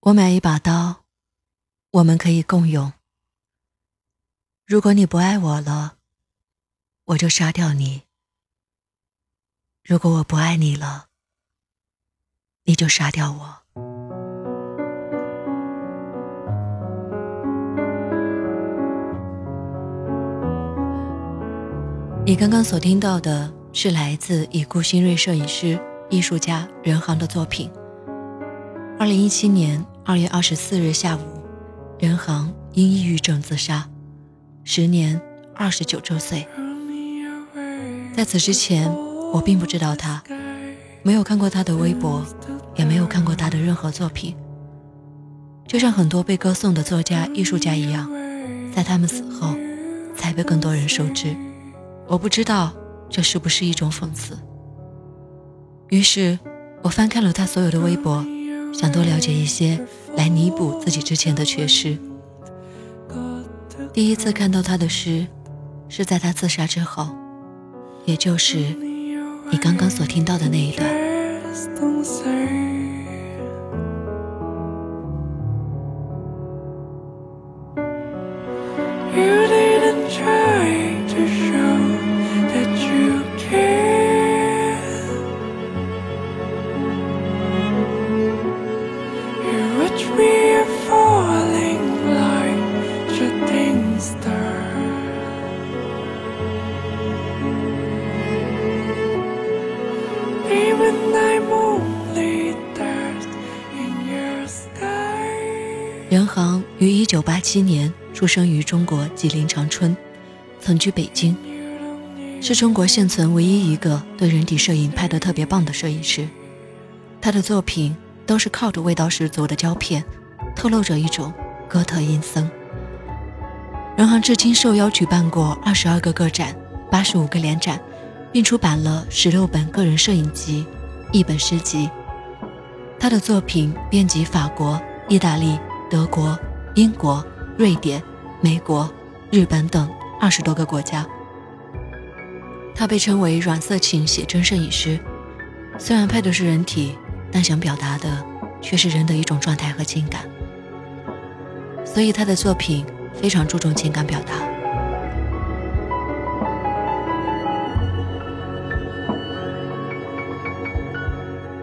我买一把刀，我们可以共用。如果你不爱我了，我就杀掉你；如果我不爱你了，你就杀掉我。你刚刚所听到的是来自已故新锐摄影师、艺术家任航的作品。二零一七年二月二十四日下午，任航因抑郁症自杀，时年二十九周岁。在此之前，我并不知道他，没有看过他的微博，也没有看过他的任何作品。就像很多被歌颂的作家、艺术家一样，在他们死后，才被更多人熟知。我不知道这是不是一种讽刺。于是，我翻看了他所有的微博，想多了解一些，来弥补自己之前的缺失。第一次看到他的诗，是在他自杀之后，也就是你刚刚所听到的那一段。出生于中国吉林长春，曾居北京，是中国现存唯一一个对人体摄影拍得特别棒的摄影师。他的作品都是靠着味道十足的胶片，透露着一种哥特阴森。任航至今受邀举办过二十二个个展、八十五个联展，并出版了十六本个人摄影集、一本诗集。他的作品遍及法国、意大利。德国、英国、瑞典、美国、日本等二十多个国家。他被称为“软色情写真摄影师”，虽然拍的是人体，但想表达的却是人的一种状态和情感。所以他的作品非常注重情感表达。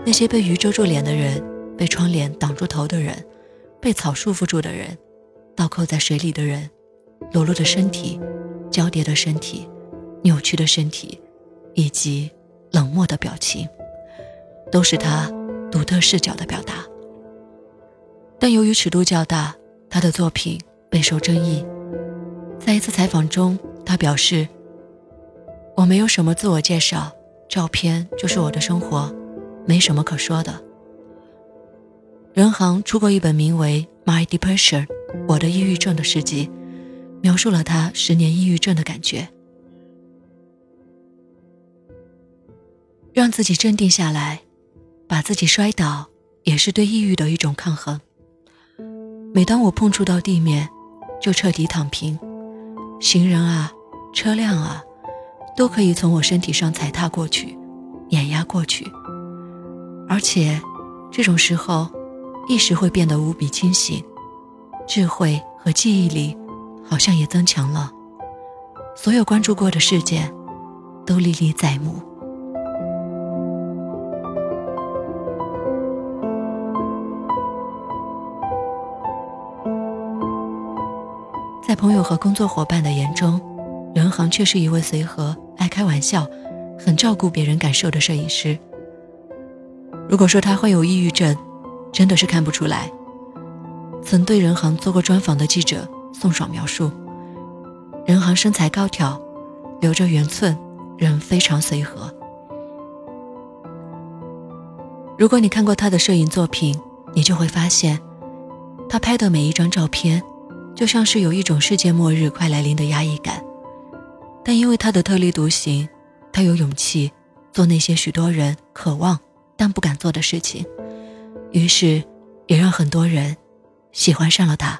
那些被鱼遮住脸的人，被窗帘挡住头的人。被草束缚住的人，倒扣在水里的人，裸露的身体，交叠的身体，扭曲的身体，以及冷漠的表情，都是他独特视角的表达。但由于尺度较大，他的作品备受争议。在一次采访中，他表示：“我没有什么自我介绍，照片就是我的生活，没什么可说的。”任航出过一本名为《My Depression》我的抑郁症的诗集，描述了他十年抑郁症的感觉。让自己镇定下来，把自己摔倒，也是对抑郁的一种抗衡。每当我碰触到地面，就彻底躺平，行人啊，车辆啊，都可以从我身体上踩踏过去，碾压过去。而且，这种时候。意识会变得无比清醒，智慧和记忆力好像也增强了。所有关注过的事件都历历在目。在朋友和工作伙伴的眼中，任航却是一位随和、爱开玩笑、很照顾别人感受的摄影师。如果说他患有抑郁症，真的是看不出来。曾对任航做过专访的记者宋爽描述，任航身材高挑，留着圆寸，人非常随和。如果你看过他的摄影作品，你就会发现，他拍的每一张照片，就像是有一种世界末日快来临的压抑感。但因为他的特立独行，他有勇气做那些许多人渴望但不敢做的事情。于是，也让很多人喜欢上了他。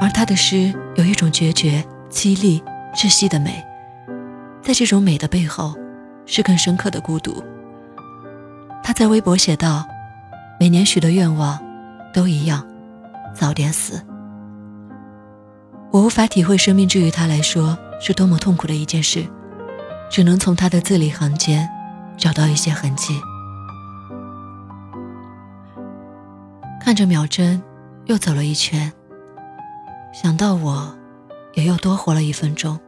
而他的诗有一种决绝、凄厉、窒息的美，在这种美的背后，是更深刻的孤独。他在微博写道：“每年许的愿望，都一样，早点死。”我无法体会生命，对于他来说是多么痛苦的一件事，只能从他的字里行间找到一些痕迹。看着秒针，又走了一圈，想到我，也又多活了一分钟。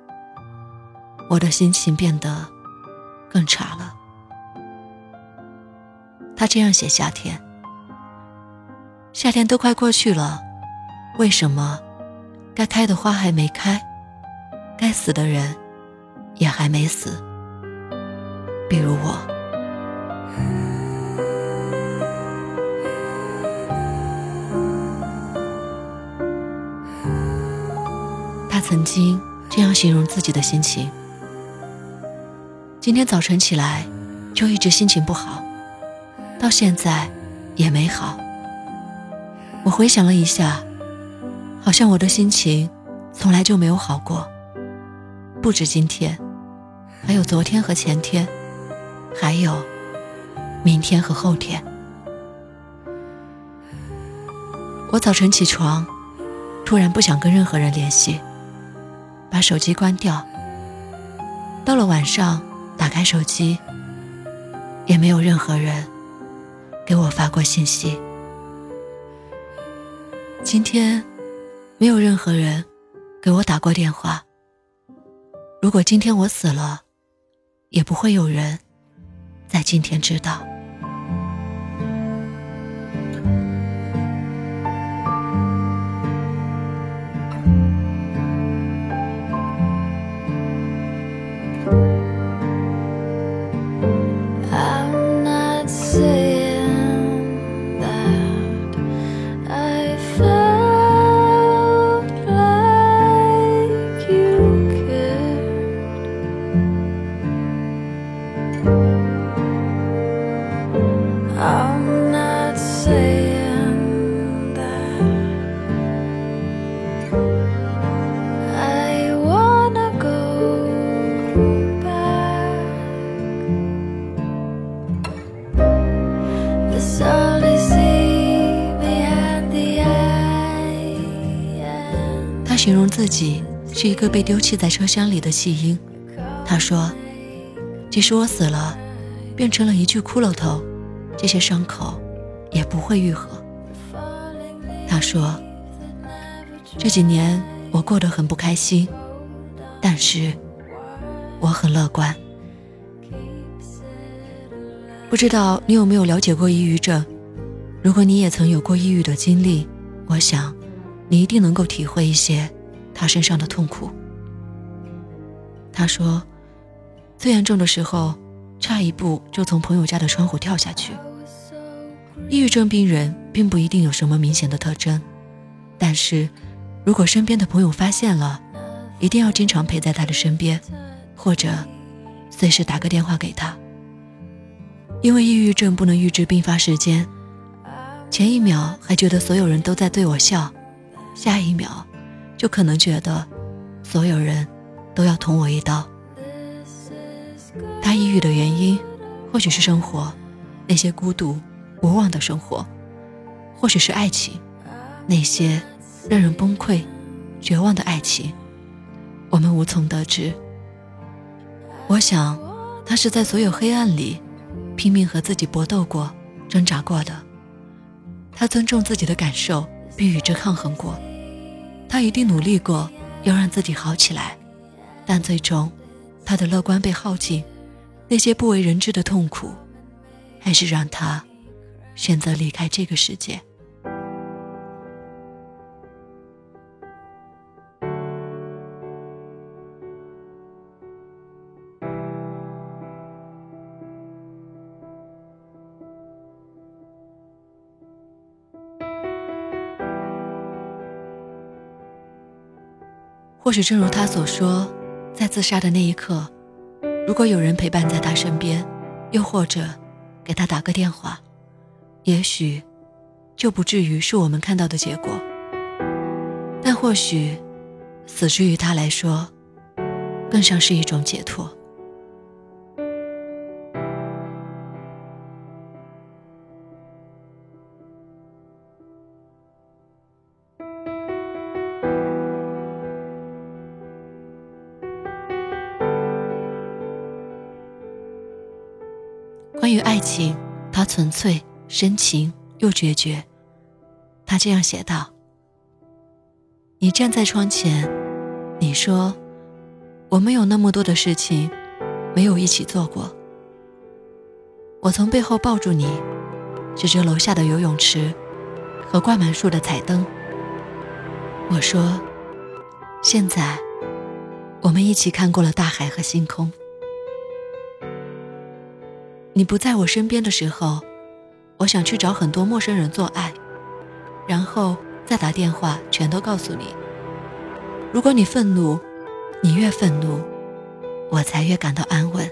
我的心情变得更差了。他这样写：夏天，夏天都快过去了，为什么该开的花还没开，该死的人也还没死？比如我。他曾经这样形容自己的心情：今天早晨起来就一直心情不好，到现在也没好。我回想了一下，好像我的心情从来就没有好过。不止今天，还有昨天和前天，还有明天和后天。我早晨起床，突然不想跟任何人联系。把手机关掉。到了晚上，打开手机，也没有任何人给我发过信息。今天，没有任何人给我打过电话。如果今天我死了，也不会有人在今天知道。是一个被丢弃在车厢里的弃婴。他说：“即使我死了，变成了一具骷髅头，这些伤口也不会愈合。”他说：“这几年我过得很不开心，但是我很乐观。”不知道你有没有了解过抑郁症？如果你也曾有过抑郁的经历，我想你一定能够体会一些他身上的痛苦。他说，最严重的时候，差一步就从朋友家的窗户跳下去。抑郁症病人并不一定有什么明显的特征，但是如果身边的朋友发现了，一定要经常陪在他的身边，或者随时打个电话给他。因为抑郁症不能预知病发时间，前一秒还觉得所有人都在对我笑，下一秒就可能觉得所有人都要捅我一刀。他抑郁的原因，或许是生活那些孤独无望的生活，或许是爱情那些让人崩溃、绝望的爱情，我们无从得知。我想，他是在所有黑暗里。拼命和自己搏斗过、挣扎过的，他尊重自己的感受，并与之抗衡过。他一定努力过要让自己好起来，但最终，他的乐观被耗尽，那些不为人知的痛苦，还是让他选择离开这个世界。许正如他所说，在自杀的那一刻，如果有人陪伴在他身边，又或者给他打个电话，也许就不至于是我们看到的结果。但或许，死之于他来说，更像是一种解脱。情，它纯粹、深情又决绝。他这样写道：“你站在窗前，你说，我们有那么多的事情，没有一起做过。”我从背后抱住你，指着楼下的游泳池和挂满树的彩灯。我说：“现在，我们一起看过了大海和星空。”你不在我身边的时候，我想去找很多陌生人做爱，然后再打电话全都告诉你。如果你愤怒，你越愤怒，我才越感到安稳。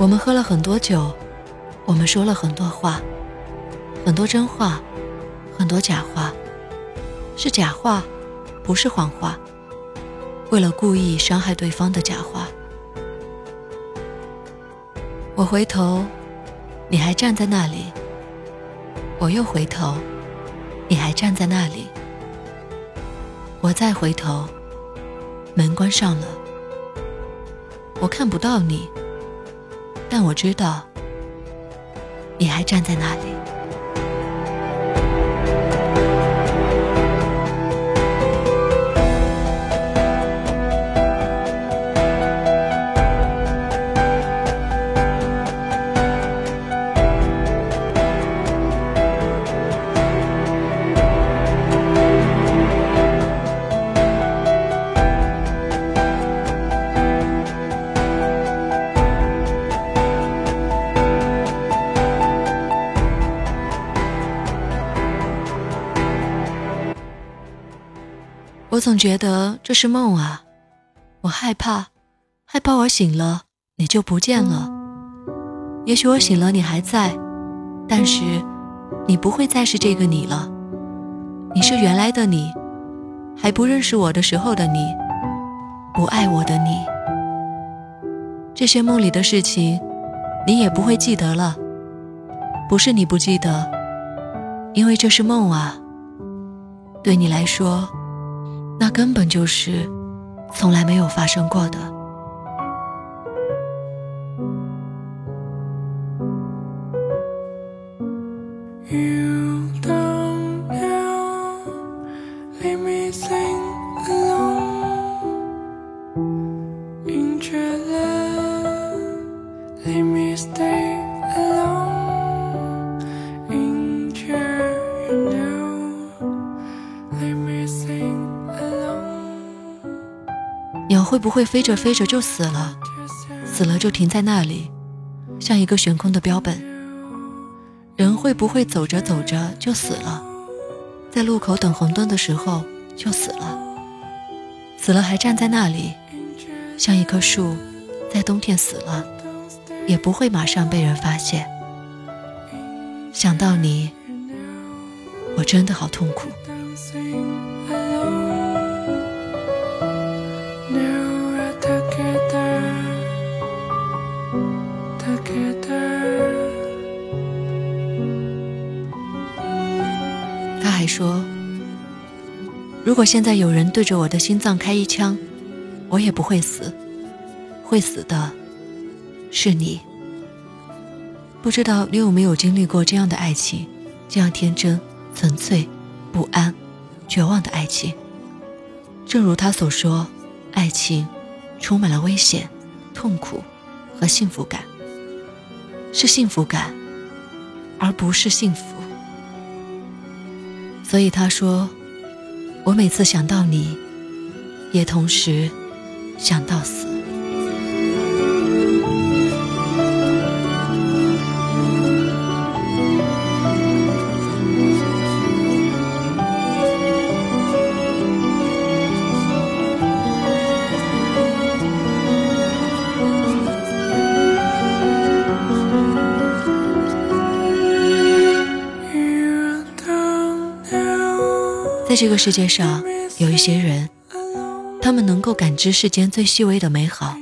我们喝了很多酒，我们说了很多话，很多真话，很多假话，是假话，不是谎话。为了故意伤害对方的假话，我回头，你还站在那里；我又回头，你还站在那里；我再回头，门关上了，我看不到你，但我知道，你还站在那里。我总觉得这是梦啊，我害怕，害怕我醒了你就不见了。也许我醒了你还在，但是你不会再是这个你了。你是原来的你，还不认识我的时候的你，不爱我的你。这些梦里的事情，你也不会记得了。不是你不记得，因为这是梦啊。对你来说。那根本就是从来没有发生过的。不会飞着飞着就死了？死了就停在那里，像一个悬空的标本。人会不会走着走着就死了？在路口等红灯的时候就死了？死了还站在那里，像一棵树，在冬天死了，也不会马上被人发现。想到你，我真的好痛苦。还说，如果现在有人对着我的心脏开一枪，我也不会死，会死的是你。不知道你有没有经历过这样的爱情，这样天真、纯粹、不安、绝望的爱情。正如他所说，爱情充满了危险、痛苦和幸福感，是幸福感，而不是幸福。所以他说：“我每次想到你，也同时想到死。”在这个世界上，有一些人，他们能够感知世间最细微的美好，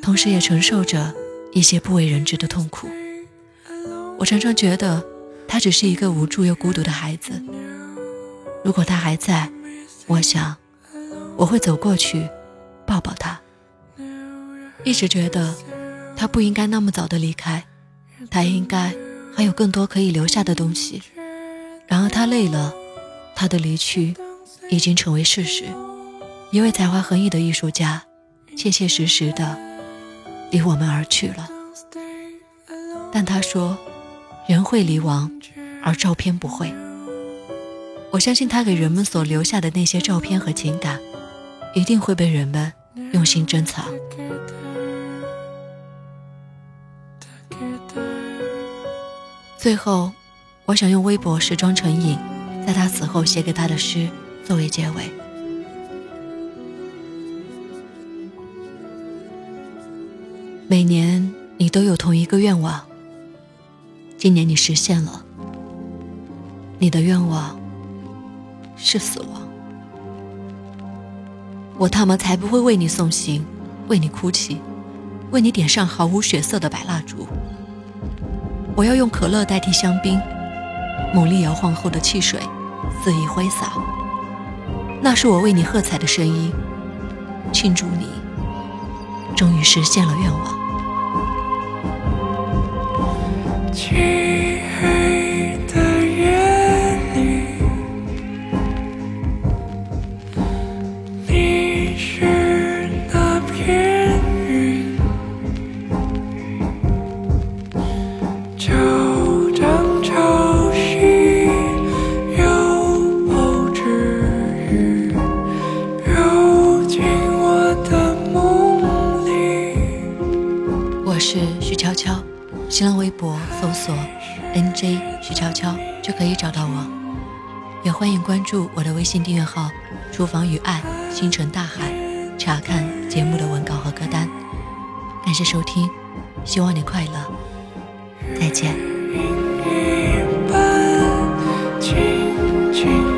同时也承受着一些不为人知的痛苦。我常常觉得，他只是一个无助又孤独的孩子。如果他还在，我想，我会走过去，抱抱他。一直觉得他不应该那么早的离开，他应该还有更多可以留下的东西。然而他累了，他的离去已经成为事实。一位才华横溢的艺术家，切切实实的离我们而去了。但他说，人会离亡，而照片不会。我相信他给人们所留下的那些照片和情感，一定会被人们用心珍藏。最后，我想用微博时装成影，在他死后写给他的诗作为结尾。每年你都有同一个愿望，今年你实现了。你的愿望。是死亡，我他妈才不会为你送行，为你哭泣，为你点上毫无血色的白蜡烛。我要用可乐代替香槟，猛力摇晃后的汽水肆意挥洒，那是我为你喝彩的声音，庆祝你终于实现了愿望。是徐悄悄新浪微博搜索 “nj 徐悄悄”就可以找到我，也欢迎关注我的微信订阅号“厨房与爱星辰大海”，查看节目的文稿和歌单。感谢收听，希望你快乐，再见。去。